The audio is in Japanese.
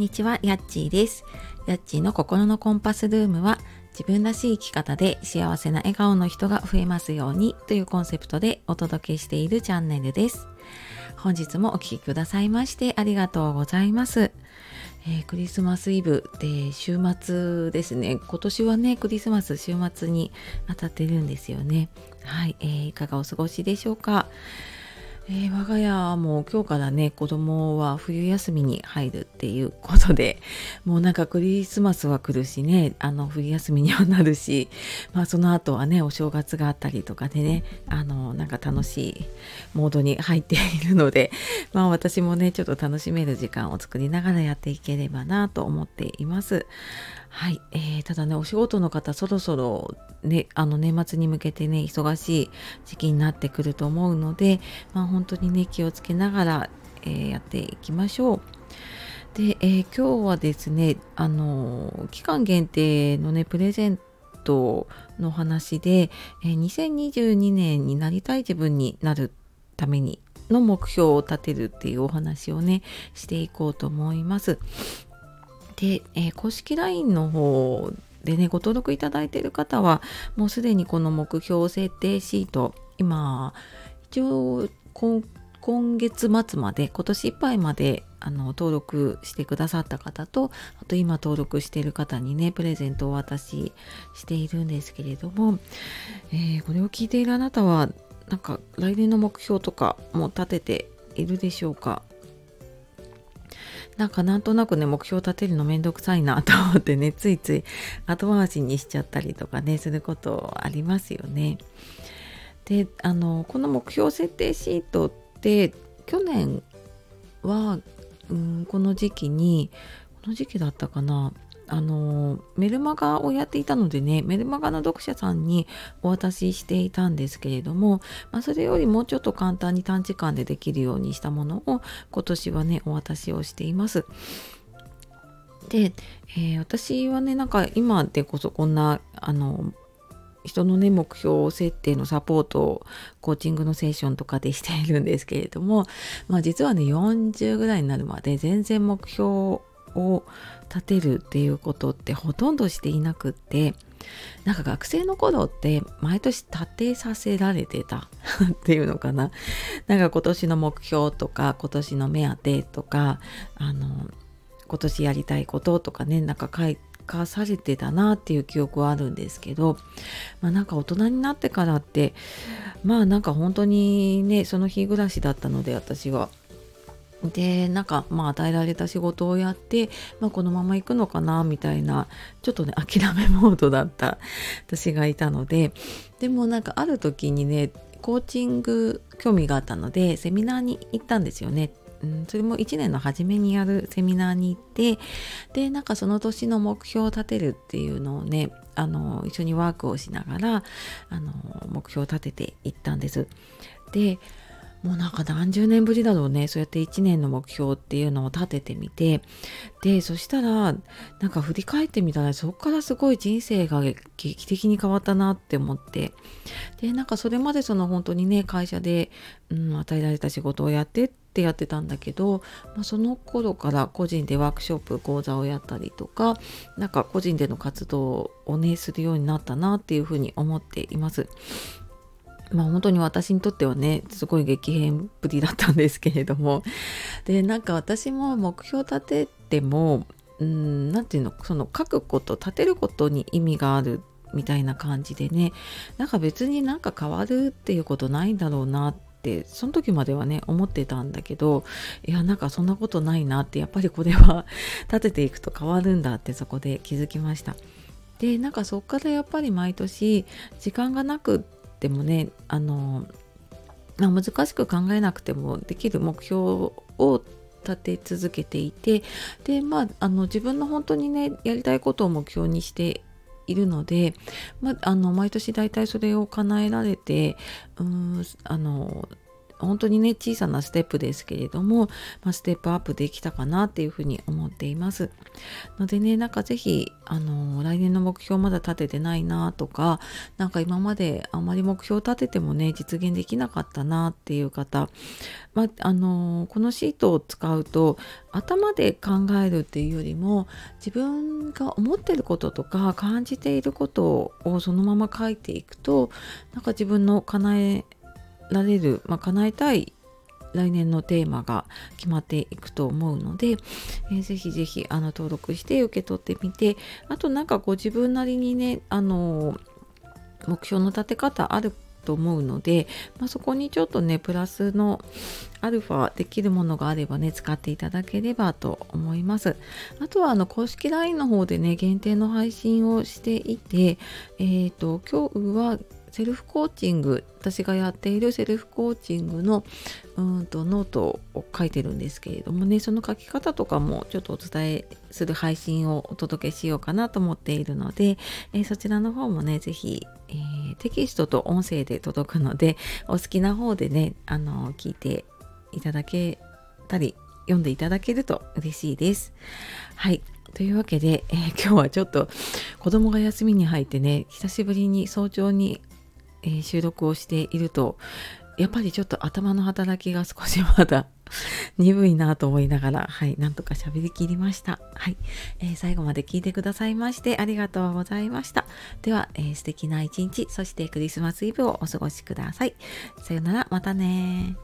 にちは、やっちーです。やっちーの心のコンパスルームは、自分らしい生き方で幸せな笑顔の人が増えますようにというコンセプトでお届けしているチャンネルです。本日もお聴きくださいましてありがとうございます。えー、クリスマスイブで週末ですね。今年はね、クリスマス週末に当たってるんですよね。はい、えー、いかがお過ごしでしょうか？えー、我が家も今日からね子供は冬休みに入るっていうことで もうなんかクリスマスは来るしねあの冬休みにはなるし、まあ、その後はねお正月があったりとかでねあのなんか楽しいモードに入っているので、まあ、私もねちょっと楽しめる時間を作りながらやっていければなと思っています。はい、えー、ただねお仕事の方そろそろねあの年末に向けてね忙しい時期になってくると思うので、まあ、本当にね気をつけながら、えー、やっていきましょう。で、えー、今日はですねあの期間限定のねプレゼントの話で、えー、2022年になりたい自分になるためにの目標を立てるっていうお話をねしていこうと思います。で、えー、公式 LINE の方でねご登録いただいている方はもうすでにこの目標設定シート今一応今月末まで今年いっぱいまであの登録してくださった方とあと今登録している方にねプレゼントをお渡ししているんですけれども、えー、これを聞いているあなたはなんか来年の目標とかも立てているでしょうか？なんかなんとなくね目標立てるのめんどくさいなと思ってね ついつい後回しにしちゃったりとかねすることありますよね。であのこの目標設定シートって去年は、うん、この時期にこの時期だったかなあのメルマガをやっていたのでねメルマガの読者さんにお渡ししていたんですけれども、まあ、それよりもうちょっと簡単に短時間でできるようにしたものを今年はねお渡しをしています。で、えー、私はねなんか今でこそこんなあの人のね目標設定のサポートをコーチングのセッションとかでしているんですけれども、まあ、実はね40ぐらいになるまで全然目標を立てるっていうことってほとんどしていなくってなんか学生の頃って毎年立てさせられてた っていうのかな。なんか今年の目標とか今年の目当てとかあの今年やりたいこととかねなんか書かされてたなっていう記憶はあるんですけど、まあ、なんか大人になってからってまあなんか本当にねその日暮らしだったので私は。でなんかまあ与えられた仕事をやって、まあ、このまま行くのかなみたいなちょっとね諦めモードだった私がいたのででもなんかある時にねコーチング興味があったのでセミナーに行ったんですよね。それも1年の初めにやるセミナーに行ってでなんかその年の目標を立てるっていうのをねあの一緒にワークをしながらあの目標を立てていったんです。でもうなんか何十年ぶりだろうね。そうやって1年の目標っていうのを立ててみて。でそしたらなんか振り返ってみたらそこからすごい人生が劇的に変わったなって思って。でなんかそれまでその本当にね会社で、うん、与えられた仕事をやってってやってたんだけど、まあ、その頃から個人でワークショップ講座をやったりとかなんか個人での活動をねするようになったなっていうふうに思っています。まあ本当に私にとってはねすごい激変ぶりだったんですけれども でなんか私も目標立ててもうん何て言うのその書くこと立てることに意味があるみたいな感じでねなんか別になんか変わるっていうことないんだろうなってその時まではね思ってたんだけどいやなんかそんなことないなってやっぱりこれは 立てていくと変わるんだってそこで気づきました。でなんかそっからやっぱり毎年時間がなくでもねあの、まあ、難しく考えなくてもできる目標を立て続けていてでまああの自分の本当にねやりたいことを目標にしているので、まあ、あの毎年大体それを叶えられてうんあの本当にね小さなステップですけれども、まあ、ステップアップできたかなっていうふうに思っています。のでねなんか是非あの来年の目標まだ立ててないなとか何か今まであまり目標立ててもね実現できなかったなっていう方、まあ、あのこのシートを使うと頭で考えるっていうよりも自分が思ってることとか感じていることをそのまま書いていくとなんか自分の叶えられる、まあ、叶えたい来年のテーマが決まっていくと思うので、えー、ぜひぜひあの登録して受け取ってみてあとなんかご自分なりにねあの目標の立て方あると思うので、まあ、そこにちょっとねプラスのアルファできるものがあればね使っていただければと思います。あとはあの公式 LINE の方でね限定の配信をしていてえっ、ー、と今日はセルフコーチング私がやっているセルフコーチングのうんとノートを書いてるんですけれどもねその書き方とかもちょっとお伝えする配信をお届けしようかなと思っているので、えー、そちらの方もね是非、えー、テキストと音声で届くのでお好きな方でねあの聞いていただけたり読んでいただけると嬉しいです。はいというわけで、えー、今日はちょっと子供が休みに入ってね久しぶりに早朝にえー、収録をしているとやっぱりちょっと頭の働きが少しまだ 鈍いなと思いながら、はい、なんとか喋りきりました。はい、えー、最後まで聞いてくださいましてありがとうございました。では、えー、素敵な一日、そしてクリスマスイブをお過ごしください。さよなら、またね